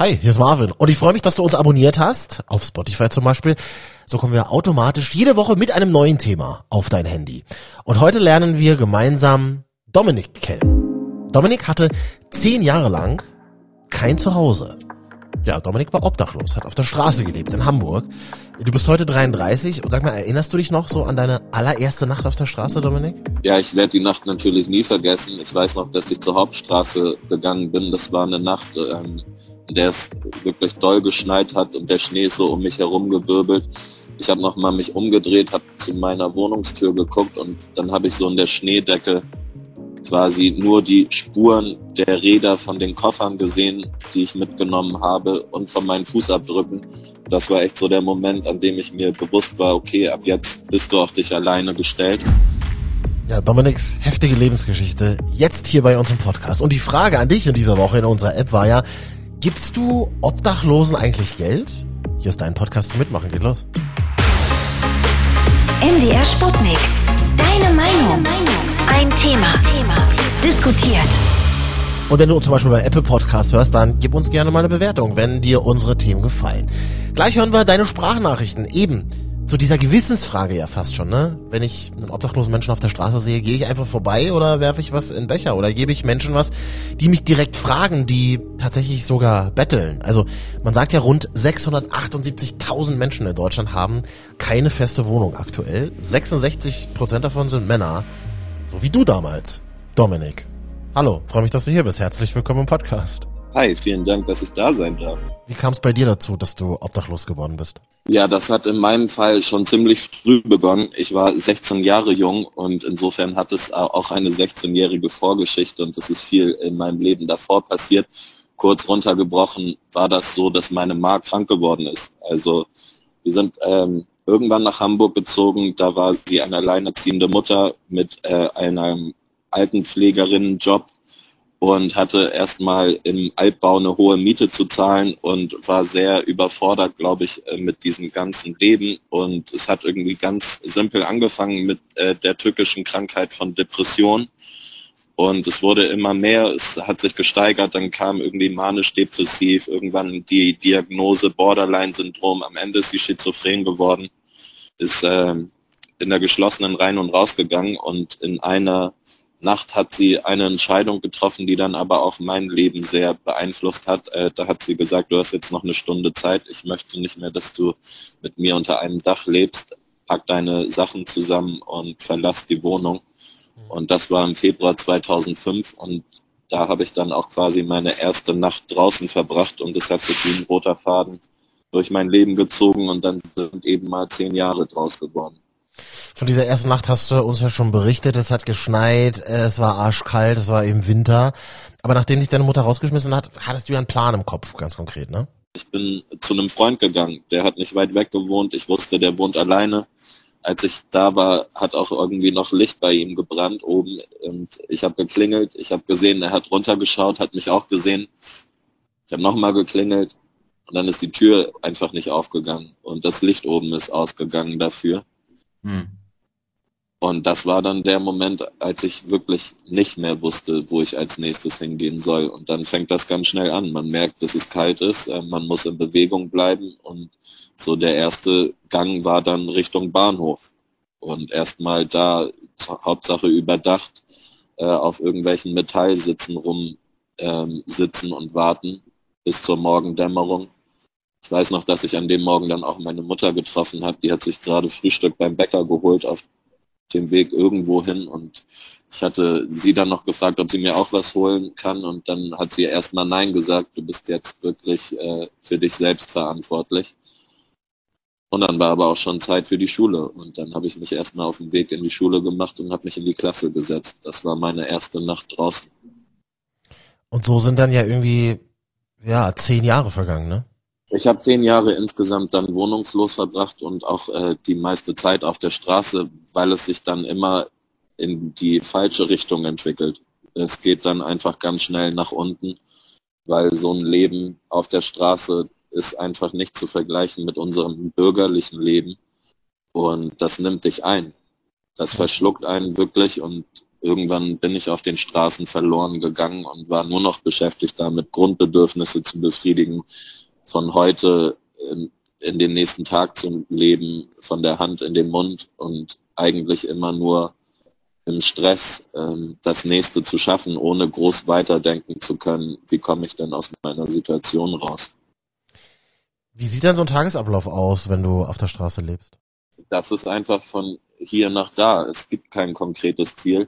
Hi, hier ist Marvin und ich freue mich, dass du uns abonniert hast, auf Spotify zum Beispiel. So kommen wir automatisch jede Woche mit einem neuen Thema auf dein Handy. Und heute lernen wir gemeinsam Dominik kennen. Dominik hatte zehn Jahre lang kein Zuhause. Ja, Dominik war obdachlos, hat auf der Straße gelebt in Hamburg. Du bist heute 33 und sag mal, erinnerst du dich noch so an deine allererste Nacht auf der Straße, Dominik? Ja, ich werde die Nacht natürlich nie vergessen. Ich weiß noch, dass ich zur Hauptstraße gegangen bin. Das war eine Nacht, ähm, der es wirklich doll geschneit hat und der Schnee ist so um mich herum gewirbelt. Ich habe nochmal mich umgedreht, habe zu meiner Wohnungstür geguckt und dann habe ich so in der Schneedecke quasi nur die Spuren der Räder von den Koffern gesehen, die ich mitgenommen habe und von meinen Fußabdrücken. Das war echt so der Moment, an dem ich mir bewusst war, okay, ab jetzt bist du auf dich alleine gestellt. Ja, Dominiks heftige Lebensgeschichte jetzt hier bei uns im Podcast. Und die Frage an dich in dieser Woche in unserer App war ja, gibst du Obdachlosen eigentlich Geld? Hier ist dein Podcast zum Mitmachen, geht los. MDR Sputnik. Deine Meinung. Ein Thema. Thema. Diskutiert. Und wenn du uns zum Beispiel bei Apple Podcast hörst, dann gib uns gerne mal eine Bewertung, wenn dir unsere Themen gefallen. Gleich hören wir deine Sprachnachrichten. Eben zu dieser Gewissensfrage ja fast schon, ne? Wenn ich einen obdachlosen Menschen auf der Straße sehe, gehe ich einfach vorbei oder werfe ich was in den Becher oder gebe ich Menschen was, die mich direkt fragen, die tatsächlich sogar betteln. Also man sagt ja, rund 678.000 Menschen in Deutschland haben keine feste Wohnung aktuell. 66 Prozent davon sind Männer, so wie du damals, Dominik. Hallo, freue mich, dass du hier bist. Herzlich willkommen im Podcast. Hi, vielen Dank, dass ich da sein darf. Wie kam es bei dir dazu, dass du obdachlos geworden bist? Ja, das hat in meinem Fall schon ziemlich früh begonnen. Ich war 16 Jahre jung und insofern hat es auch eine 16-jährige Vorgeschichte und es ist viel in meinem Leben davor passiert. Kurz runtergebrochen war das so, dass meine Ma krank geworden ist. Also wir sind ähm, irgendwann nach Hamburg gezogen. Da war sie eine alleinerziehende Mutter mit äh, einem Altenpflegerinnenjob und hatte erstmal im Altbau eine hohe Miete zu zahlen und war sehr überfordert, glaube ich, äh, mit diesem ganzen Leben. Und es hat irgendwie ganz simpel angefangen mit äh, der tückischen Krankheit von Depression. Und es wurde immer mehr, es hat sich gesteigert, dann kam irgendwie manisch-depressiv, irgendwann die Diagnose Borderline-Syndrom, am Ende ist sie schizophren geworden, ist äh, in der geschlossenen rein und rausgegangen und in einer Nacht hat sie eine Entscheidung getroffen, die dann aber auch mein Leben sehr beeinflusst hat. Äh, da hat sie gesagt, du hast jetzt noch eine Stunde Zeit. Ich möchte nicht mehr, dass du mit mir unter einem Dach lebst. Pack deine Sachen zusammen und verlass die Wohnung. Und das war im Februar 2005 und da habe ich dann auch quasi meine erste Nacht draußen verbracht und es hat sich wie ein roter Faden durch mein Leben gezogen und dann sind eben mal zehn Jahre draus geworden. Von dieser ersten Nacht hast du uns ja schon berichtet, es hat geschneit, es war arschkalt, es war eben Winter. Aber nachdem dich deine Mutter rausgeschmissen hat, hattest du ja einen Plan im Kopf, ganz konkret, ne? Ich bin zu einem Freund gegangen, der hat nicht weit weg gewohnt. Ich wusste, der wohnt alleine. Als ich da war, hat auch irgendwie noch Licht bei ihm gebrannt oben. Und ich habe geklingelt, ich habe gesehen, er hat runtergeschaut, hat mich auch gesehen. Ich habe nochmal geklingelt und dann ist die Tür einfach nicht aufgegangen. Und das Licht oben ist ausgegangen dafür. Hm. Und das war dann der Moment, als ich wirklich nicht mehr wusste, wo ich als nächstes hingehen soll. Und dann fängt das ganz schnell an. Man merkt, dass es kalt ist, äh, man muss in Bewegung bleiben. Und so der erste Gang war dann Richtung Bahnhof. Und erstmal da Hauptsache überdacht äh, auf irgendwelchen Metallsitzen rum ähm, sitzen und warten bis zur Morgendämmerung. Ich weiß noch, dass ich an dem Morgen dann auch meine Mutter getroffen habe. Die hat sich gerade Frühstück beim Bäcker geholt auf dem Weg irgendwo hin und ich hatte sie dann noch gefragt, ob sie mir auch was holen kann und dann hat sie erstmal Nein gesagt, du bist jetzt wirklich äh, für dich selbst verantwortlich. Und dann war aber auch schon Zeit für die Schule und dann habe ich mich erstmal auf den Weg in die Schule gemacht und habe mich in die Klasse gesetzt. Das war meine erste Nacht draußen. Und so sind dann ja irgendwie, ja, zehn Jahre vergangen, ne? Ich habe zehn Jahre insgesamt dann wohnungslos verbracht und auch äh, die meiste Zeit auf der Straße, weil es sich dann immer in die falsche Richtung entwickelt. Es geht dann einfach ganz schnell nach unten, weil so ein Leben auf der Straße ist einfach nicht zu vergleichen mit unserem bürgerlichen Leben. Und das nimmt dich ein. Das verschluckt einen wirklich und irgendwann bin ich auf den Straßen verloren gegangen und war nur noch beschäftigt damit, Grundbedürfnisse zu befriedigen, von heute in, in den nächsten Tag zu leben, von der Hand in den Mund und eigentlich immer nur im Stress ähm, das nächste zu schaffen, ohne groß weiterdenken zu können, wie komme ich denn aus meiner Situation raus. Wie sieht denn so ein Tagesablauf aus, wenn du auf der Straße lebst? Das ist einfach von hier nach da. Es gibt kein konkretes Ziel.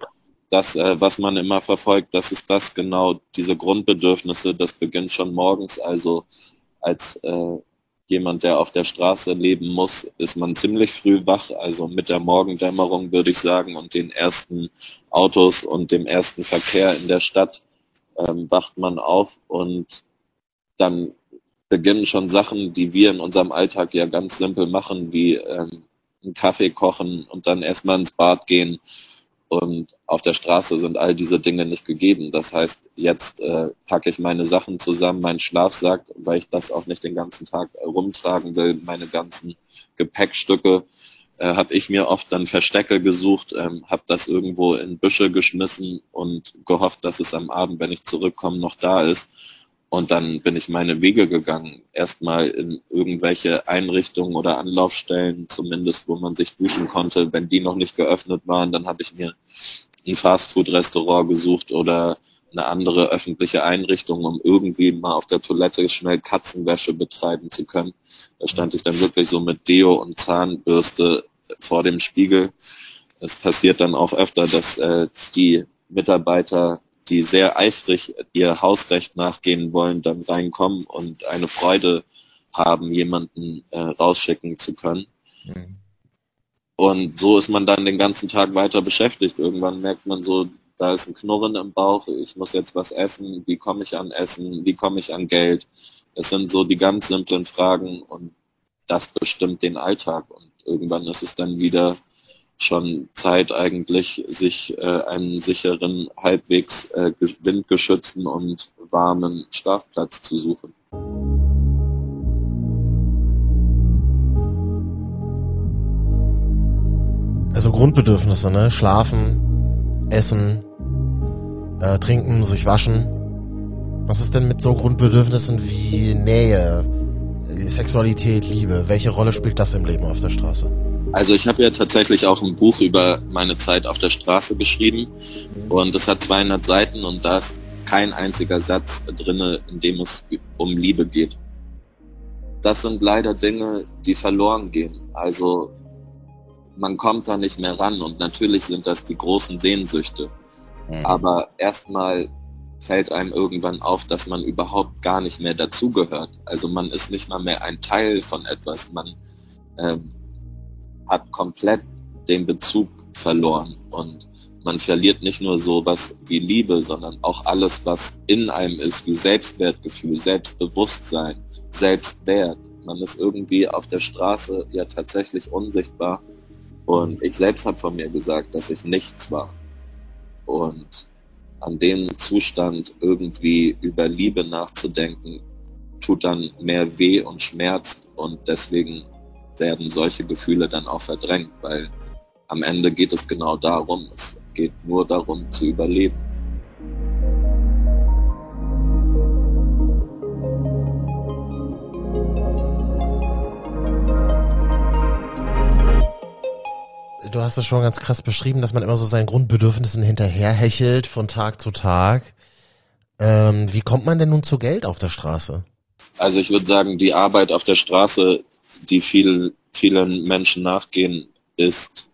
Das, äh, was man immer verfolgt, das ist das genau, diese Grundbedürfnisse, das beginnt schon morgens. Also als äh, jemand, der auf der Straße leben muss, ist man ziemlich früh wach. Also mit der Morgendämmerung würde ich sagen und den ersten Autos und dem ersten Verkehr in der Stadt ähm, wacht man auf und dann beginnen schon Sachen, die wir in unserem Alltag ja ganz simpel machen, wie ähm, einen Kaffee kochen und dann erstmal ins Bad gehen und auf der Straße sind all diese Dinge nicht gegeben. Das heißt, jetzt äh, packe ich meine Sachen zusammen, meinen Schlafsack, weil ich das auch nicht den ganzen Tag rumtragen will, meine ganzen Gepäckstücke. Äh, habe ich mir oft dann Verstecke gesucht, ähm, habe das irgendwo in Büsche geschmissen und gehofft, dass es am Abend, wenn ich zurückkomme, noch da ist. Und dann bin ich meine Wege gegangen. Erstmal in irgendwelche Einrichtungen oder Anlaufstellen, zumindest wo man sich duschen konnte. Wenn die noch nicht geöffnet waren, dann habe ich mir ein Fastfood-Restaurant gesucht oder eine andere öffentliche Einrichtung, um irgendwie mal auf der Toilette schnell Katzenwäsche betreiben zu können. Da stand ich dann wirklich so mit Deo und Zahnbürste vor dem Spiegel. Es passiert dann auch öfter, dass äh, die Mitarbeiter die sehr eifrig ihr Hausrecht nachgehen wollen, dann reinkommen und eine Freude haben, jemanden äh, rausschicken zu können. Mhm. Und so ist man dann den ganzen Tag weiter beschäftigt. Irgendwann merkt man so, da ist ein Knurren im Bauch, ich muss jetzt was essen, wie komme ich an Essen, wie komme ich an Geld. Es sind so die ganz simplen Fragen und das bestimmt den Alltag. Und irgendwann ist es dann wieder schon Zeit eigentlich, sich äh, einen sicheren, halbwegs äh, windgeschützten und warmen Schlafplatz zu suchen. Also Grundbedürfnisse, ne? Schlafen, Essen, äh, Trinken, sich waschen. Was ist denn mit so Grundbedürfnissen wie Nähe, Sexualität, Liebe? Welche Rolle spielt das im Leben auf der Straße? Also ich habe ja tatsächlich auch ein Buch über meine Zeit auf der Straße geschrieben und es hat 200 Seiten und da ist kein einziger Satz drinne, in dem es um Liebe geht. Das sind leider Dinge, die verloren gehen. Also man kommt da nicht mehr ran und natürlich sind das die großen Sehnsüchte. Mhm. Aber erstmal fällt einem irgendwann auf, dass man überhaupt gar nicht mehr dazugehört. Also man ist nicht mal mehr ein Teil von etwas. Man ähm, hat komplett den Bezug verloren und man verliert nicht nur sowas wie Liebe, sondern auch alles, was in einem ist, wie Selbstwertgefühl, Selbstbewusstsein, Selbstwert. Man ist irgendwie auf der Straße ja tatsächlich unsichtbar. Und ich selbst habe von mir gesagt, dass ich nichts war. Und an dem Zustand irgendwie über Liebe nachzudenken, tut dann mehr weh und schmerzt. Und deswegen werden solche Gefühle dann auch verdrängt, weil am Ende geht es genau darum, es geht nur darum zu überleben. Du hast es schon ganz krass beschrieben, dass man immer so seinen Grundbedürfnissen hinterherhechelt von Tag zu Tag. Ähm, wie kommt man denn nun zu Geld auf der Straße? Also ich würde sagen, die Arbeit auf der Straße die viel, vielen Menschen nachgehen, ist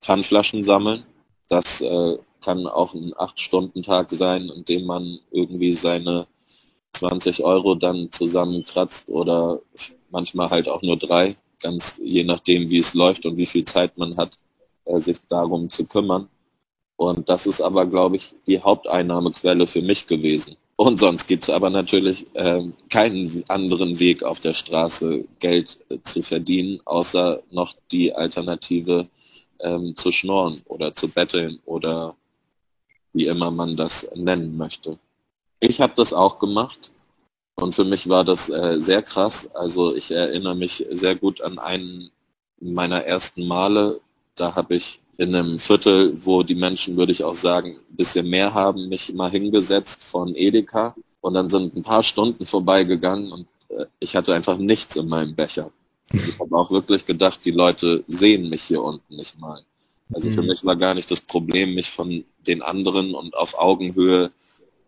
Pfandflaschen sammeln. Das äh, kann auch ein Acht-Stunden-Tag sein, in dem man irgendwie seine 20 Euro dann zusammenkratzt oder manchmal halt auch nur drei, ganz je nachdem, wie es läuft und wie viel Zeit man hat, äh, sich darum zu kümmern. Und das ist aber, glaube ich, die Haupteinnahmequelle für mich gewesen. Und sonst gibt's aber natürlich ähm, keinen anderen Weg auf der Straße Geld äh, zu verdienen, außer noch die Alternative ähm, zu schnorren oder zu betteln oder wie immer man das nennen möchte. Ich habe das auch gemacht und für mich war das äh, sehr krass. Also ich erinnere mich sehr gut an einen meiner ersten Male. Da habe ich in einem Viertel, wo die Menschen, würde ich auch sagen, ein bisschen mehr haben, mich mal hingesetzt von Edeka und dann sind ein paar Stunden vorbeigegangen und äh, ich hatte einfach nichts in meinem Becher. Und ich habe auch wirklich gedacht, die Leute sehen mich hier unten nicht mal. Also mhm. für mich war gar nicht das Problem, mich von den anderen und auf Augenhöhe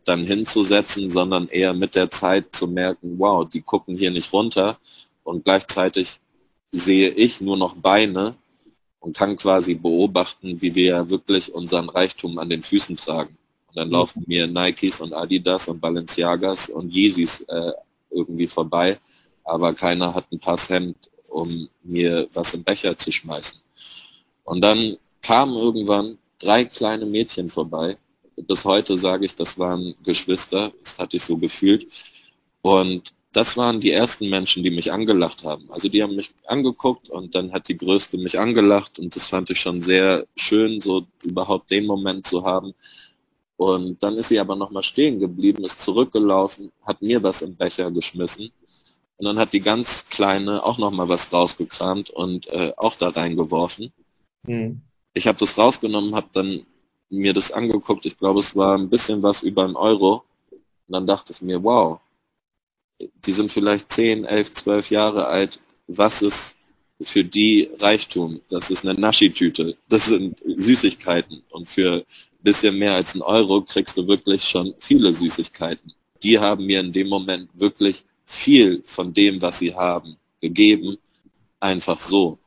dann hinzusetzen, sondern eher mit der Zeit zu merken, wow, die gucken hier nicht runter und gleichzeitig sehe ich nur noch Beine und kann quasi beobachten, wie wir wirklich unseren Reichtum an den Füßen tragen. Und dann mhm. laufen mir Nikes und Adidas und Balenciagas und Yeezys äh, irgendwie vorbei, aber keiner hat ein Passhemd, um mir was im Becher zu schmeißen. Und dann kamen irgendwann drei kleine Mädchen vorbei. Bis heute sage ich, das waren Geschwister, das hatte ich so gefühlt. Und das waren die ersten Menschen, die mich angelacht haben. Also die haben mich angeguckt und dann hat die Größte mich angelacht und das fand ich schon sehr schön, so überhaupt den Moment zu haben. Und dann ist sie aber nochmal stehen geblieben, ist zurückgelaufen, hat mir was im Becher geschmissen. Und dann hat die ganz Kleine auch nochmal was rausgekramt und äh, auch da reingeworfen. Mhm. Ich habe das rausgenommen, habe dann mir das angeguckt. Ich glaube, es war ein bisschen was über ein Euro. Und dann dachte ich mir, wow, die sind vielleicht 10, 11, 12 Jahre alt. Was ist für die Reichtum? Das ist eine Naschi-Tüte. Das sind Süßigkeiten. Und für ein bisschen mehr als ein Euro kriegst du wirklich schon viele Süßigkeiten. Die haben mir in dem Moment wirklich viel von dem, was sie haben, gegeben. Einfach so.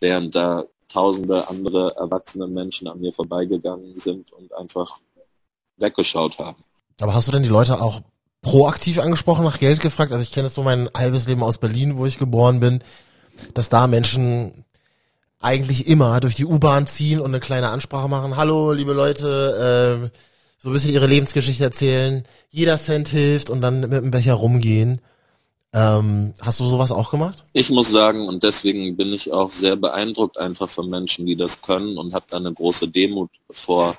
Während da tausende andere erwachsene Menschen an mir vorbeigegangen sind und einfach weggeschaut haben. Aber hast du denn die Leute auch proaktiv angesprochen, nach Geld gefragt? Also ich kenne es so mein halbes Leben aus Berlin, wo ich geboren bin, dass da Menschen eigentlich immer durch die U-Bahn ziehen und eine kleine Ansprache machen. Hallo, liebe Leute, äh, so ein bisschen ihre Lebensgeschichte erzählen. Jeder Cent hilft und dann mit dem Becher rumgehen. Ähm, hast du sowas auch gemacht? Ich muss sagen, und deswegen bin ich auch sehr beeindruckt einfach von Menschen, die das können und habe da eine große Demut vor.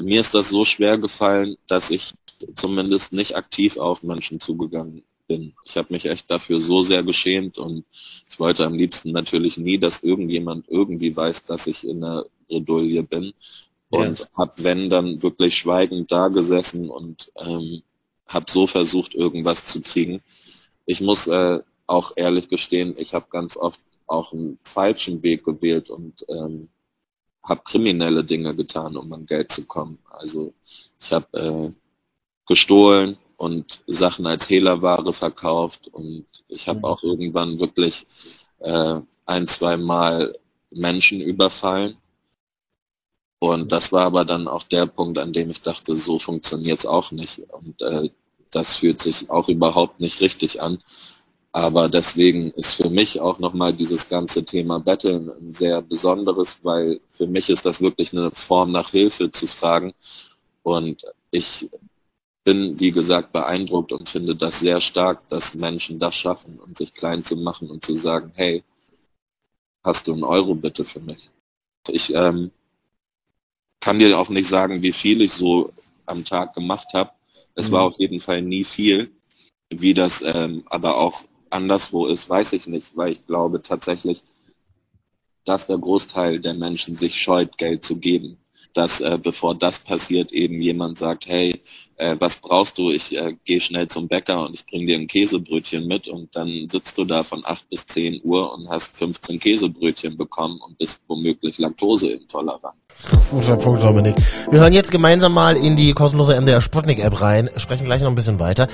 Mir ist das so schwer gefallen, dass ich zumindest nicht aktiv auf Menschen zugegangen bin. Ich habe mich echt dafür so sehr geschämt und ich wollte am liebsten natürlich nie, dass irgendjemand irgendwie weiß, dass ich in der Bredouille bin. Und ja. habe, wenn, dann wirklich schweigend da gesessen und ähm, habe so versucht, irgendwas zu kriegen ich muss äh, auch ehrlich gestehen, ich habe ganz oft auch einen falschen Weg gewählt und ähm, habe kriminelle Dinge getan, um an Geld zu kommen. Also ich habe äh, gestohlen und Sachen als Hehlerware verkauft und ich habe mhm. auch irgendwann wirklich äh, ein, zwei Mal Menschen überfallen. Und das war aber dann auch der Punkt, an dem ich dachte, so funktioniert's auch nicht. Und äh, das fühlt sich auch überhaupt nicht richtig an. Aber deswegen ist für mich auch nochmal dieses ganze Thema Betteln ein sehr besonderes, weil für mich ist das wirklich eine Form nach Hilfe zu fragen. Und ich bin, wie gesagt, beeindruckt und finde das sehr stark, dass Menschen das schaffen und sich klein zu machen und zu sagen, hey, hast du einen Euro bitte für mich? Ich ähm, kann dir auch nicht sagen, wie viel ich so am Tag gemacht habe. Es mhm. war auf jeden Fall nie viel. Wie das ähm, aber auch anderswo ist, weiß ich nicht, weil ich glaube tatsächlich, dass der Großteil der Menschen sich scheut, Geld zu geben. Dass äh, bevor das passiert, eben jemand sagt, hey, äh, was brauchst du? Ich äh, gehe schnell zum Bäcker und ich bringe dir ein Käsebrötchen mit und dann sitzt du da von 8 bis 10 Uhr und hast 15 Käsebrötchen bekommen und bist womöglich laktoseintolerant. Guter Punkt, Dominik. Wir hören jetzt gemeinsam mal in die kostenlose MDR Sputnik App rein, sprechen gleich noch ein bisschen weiter.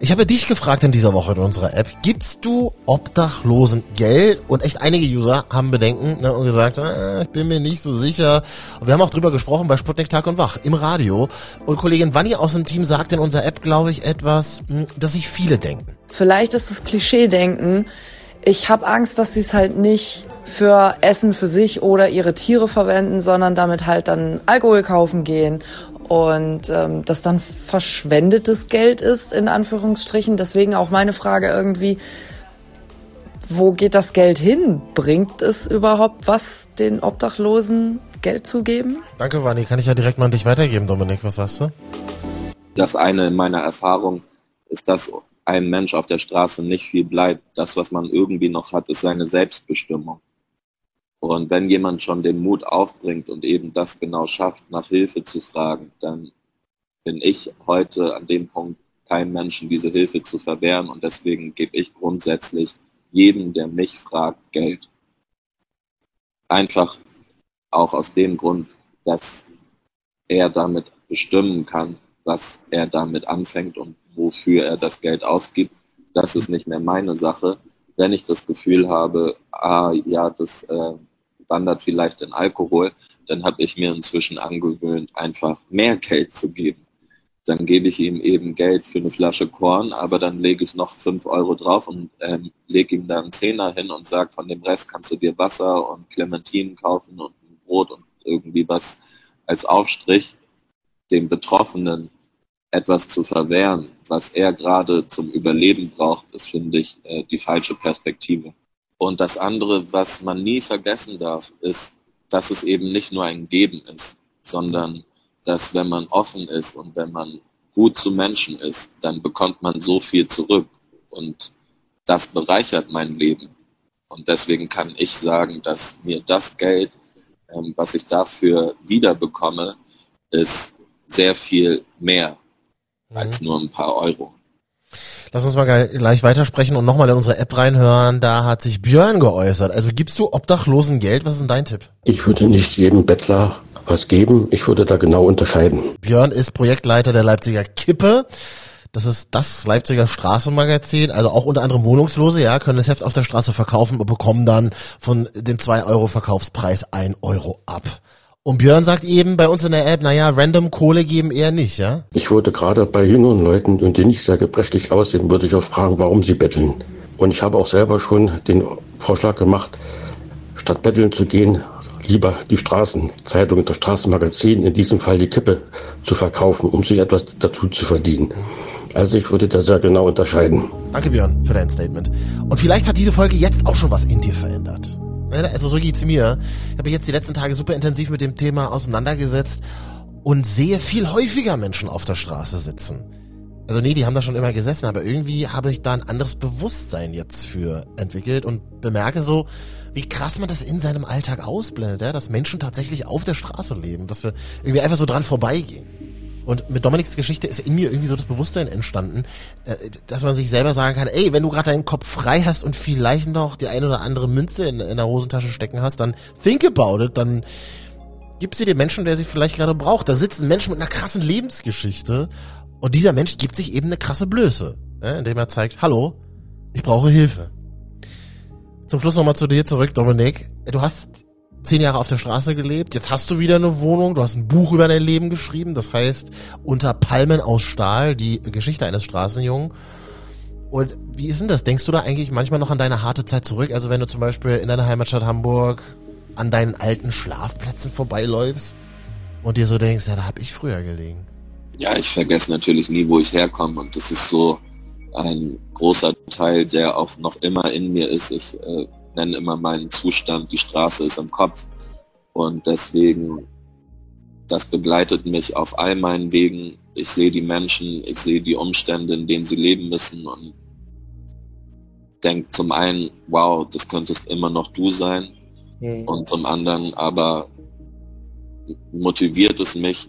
Ich habe dich gefragt in dieser Woche in unserer App, gibst du Obdachlosen Geld? Und echt einige User haben Bedenken ne, und gesagt, äh, ich bin mir nicht so sicher. Und wir haben auch drüber gesprochen bei Sputnik Tag und Wach im Radio. Und Kollegin Wanni aus dem Team sagt in unserer App, glaube ich, etwas, hm, dass sich viele denken. Vielleicht ist das Klischee-Denken. Ich habe Angst, dass sie es halt nicht für Essen für sich oder ihre Tiere verwenden, sondern damit halt dann Alkohol kaufen gehen und ähm, das dann verschwendetes Geld ist, in Anführungsstrichen. Deswegen auch meine Frage irgendwie, wo geht das Geld hin? Bringt es überhaupt was, den Obdachlosen Geld zu geben? Danke, Vani. Kann ich ja direkt mal an dich weitergeben, Dominik. Was sagst du? Das eine in meiner Erfahrung ist, dass ein Mensch auf der Straße nicht viel bleibt. Das, was man irgendwie noch hat, ist seine Selbstbestimmung. Und wenn jemand schon den Mut aufbringt und eben das genau schafft, nach Hilfe zu fragen, dann bin ich heute an dem Punkt, keinem Menschen diese Hilfe zu verwehren. Und deswegen gebe ich grundsätzlich jedem, der mich fragt, Geld. Einfach auch aus dem Grund, dass er damit bestimmen kann, was er damit anfängt und wofür er das Geld ausgibt. Das ist nicht mehr meine Sache. Wenn ich das Gefühl habe, ah ja, das äh, wandert vielleicht in Alkohol, dann habe ich mir inzwischen angewöhnt, einfach mehr Geld zu geben. Dann gebe ich ihm eben Geld für eine Flasche Korn, aber dann lege ich noch fünf Euro drauf und ähm, lege ihm dann einen Zehner hin und sage, von dem Rest kannst du dir Wasser und Clementinen kaufen und ein Brot und irgendwie was als Aufstrich dem Betroffenen etwas zu verwehren, was er gerade zum Überleben braucht, ist, finde ich, äh, die falsche Perspektive. Und das andere, was man nie vergessen darf, ist, dass es eben nicht nur ein Geben ist, sondern dass wenn man offen ist und wenn man gut zu Menschen ist, dann bekommt man so viel zurück. Und das bereichert mein Leben. Und deswegen kann ich sagen, dass mir das Geld, ähm, was ich dafür wiederbekomme, ist sehr viel mehr mhm. als nur ein paar Euro. Lass uns mal gleich weitersprechen und nochmal in unsere App reinhören. Da hat sich Björn geäußert. Also gibst du Obdachlosen Geld? Was ist denn dein Tipp? Ich würde nicht jedem Bettler was geben. Ich würde da genau unterscheiden. Björn ist Projektleiter der Leipziger Kippe. Das ist das Leipziger Straßenmagazin, also auch unter anderem Wohnungslose, ja, können das Heft auf der Straße verkaufen und bekommen dann von dem 2 Euro Verkaufspreis 1 Euro ab. Und Björn sagt eben bei uns in der App, naja, random Kohle geben eher nicht, ja? Ich würde gerade bei jüngeren Leuten und die nicht sehr gebrechlich aussehen, würde ich auch fragen, warum sie betteln. Und ich habe auch selber schon den Vorschlag gemacht, statt betteln zu gehen, lieber die Straßenzeitung, das Straßenmagazin, in diesem Fall die Kippe zu verkaufen, um sich etwas dazu zu verdienen. Also ich würde da sehr genau unterscheiden. Danke Björn für dein Statement. Und vielleicht hat diese Folge jetzt auch schon was in dir verändert. Also so geht's mir. Ich habe jetzt die letzten Tage super intensiv mit dem Thema auseinandergesetzt und sehe viel häufiger Menschen auf der Straße sitzen. Also nee, die haben da schon immer gesessen, aber irgendwie habe ich da ein anderes Bewusstsein jetzt für entwickelt und bemerke so, wie krass man das in seinem Alltag ausblendet, ja? dass Menschen tatsächlich auf der Straße leben, dass wir irgendwie einfach so dran vorbeigehen. Und mit Dominiks Geschichte ist in mir irgendwie so das Bewusstsein entstanden, äh, dass man sich selber sagen kann, ey, wenn du gerade deinen Kopf frei hast und vielleicht noch die eine oder andere Münze in, in der Hosentasche stecken hast, dann think about it, dann gib sie dem Menschen, der sie vielleicht gerade braucht. Da sitzt ein Mensch mit einer krassen Lebensgeschichte und dieser Mensch gibt sich eben eine krasse Blöße, ne, indem er zeigt, hallo, ich brauche Hilfe. Zum Schluss nochmal zu dir zurück, Dominik. Du hast zehn Jahre auf der Straße gelebt, jetzt hast du wieder eine Wohnung, du hast ein Buch über dein Leben geschrieben, das heißt Unter Palmen aus Stahl, die Geschichte eines Straßenjungen. Und wie ist denn das? Denkst du da eigentlich manchmal noch an deine harte Zeit zurück? Also wenn du zum Beispiel in deiner Heimatstadt Hamburg an deinen alten Schlafplätzen vorbeiläufst und dir so denkst, ja, da hab ich früher gelegen. Ja, ich vergesse natürlich nie, wo ich herkomme und das ist so ein großer Teil, der auch noch immer in mir ist. Ich äh, nenne immer meinen Zustand, die Straße ist im Kopf. Und deswegen, das begleitet mich auf all meinen Wegen. Ich sehe die Menschen, ich sehe die Umstände, in denen sie leben müssen und denke zum einen, wow, das könntest immer noch du sein. Mhm. Und zum anderen aber motiviert es mich,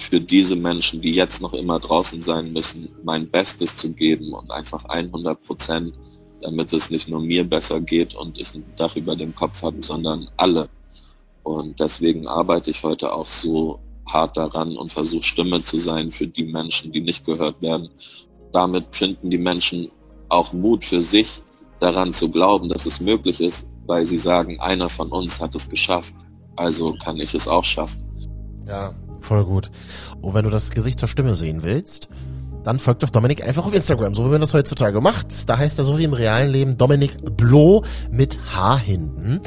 für diese Menschen, die jetzt noch immer draußen sein müssen, mein Bestes zu geben und einfach 100 Prozent damit es nicht nur mir besser geht und ich ein Dach über dem Kopf habe, sondern alle. Und deswegen arbeite ich heute auch so hart daran und versuche Stimme zu sein für die Menschen, die nicht gehört werden. Damit finden die Menschen auch Mut für sich, daran zu glauben, dass es möglich ist, weil sie sagen, einer von uns hat es geschafft, also kann ich es auch schaffen. Ja, voll gut. Und wenn du das Gesicht zur Stimme sehen willst, dann folgt doch Dominik einfach auf Instagram, so wie man das heutzutage macht. Da heißt er so wie im realen Leben Dominik Blo mit H hinten.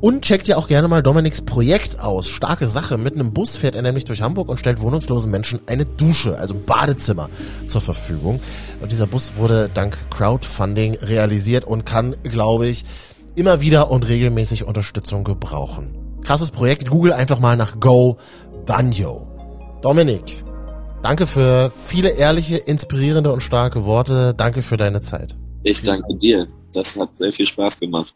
Und checkt ja auch gerne mal Dominiks Projekt aus. Starke Sache. Mit einem Bus fährt er nämlich durch Hamburg und stellt wohnungslosen Menschen eine Dusche, also ein Badezimmer zur Verfügung. Und dieser Bus wurde dank Crowdfunding realisiert und kann, glaube ich, immer wieder und regelmäßig Unterstützung gebrauchen. Krasses Projekt. Google einfach mal nach Go Banjo. Dominik, Danke für viele ehrliche, inspirierende und starke Worte. Danke für deine Zeit. Ich danke dir. Das hat sehr viel Spaß gemacht.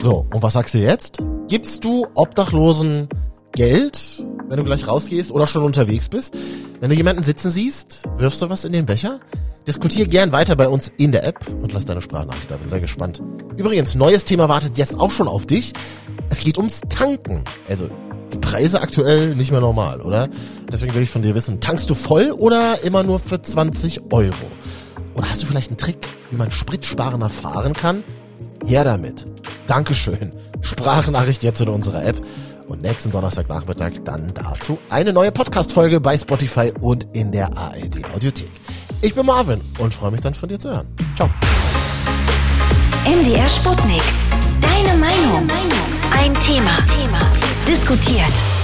So, und was sagst du jetzt? Gibst du Obdachlosen Geld, wenn du gleich rausgehst oder schon unterwegs bist? Wenn du jemanden sitzen siehst, wirfst du was in den Becher? Diskutier gern weiter bei uns in der App und lass deine Sprachnachricht da. Bin sehr gespannt. Übrigens, neues Thema wartet jetzt auch schon auf dich. Es geht ums Tanken. Also, die Preise aktuell nicht mehr normal, oder? Deswegen will ich von dir wissen, tankst du voll oder immer nur für 20 Euro? Oder hast du vielleicht einen Trick, wie man spritsparender fahren kann? Her damit. Dankeschön. Sprachnachricht jetzt in unserer App. Und nächsten Donnerstagnachmittag dann dazu eine neue Podcast-Folge bei Spotify und in der ARD Audiothek. Ich bin Marvin und freue mich dann von dir zu hören. Ciao. MDR Sputnik. Deine Meinung. Ein Thema. Thema. Diskutiert.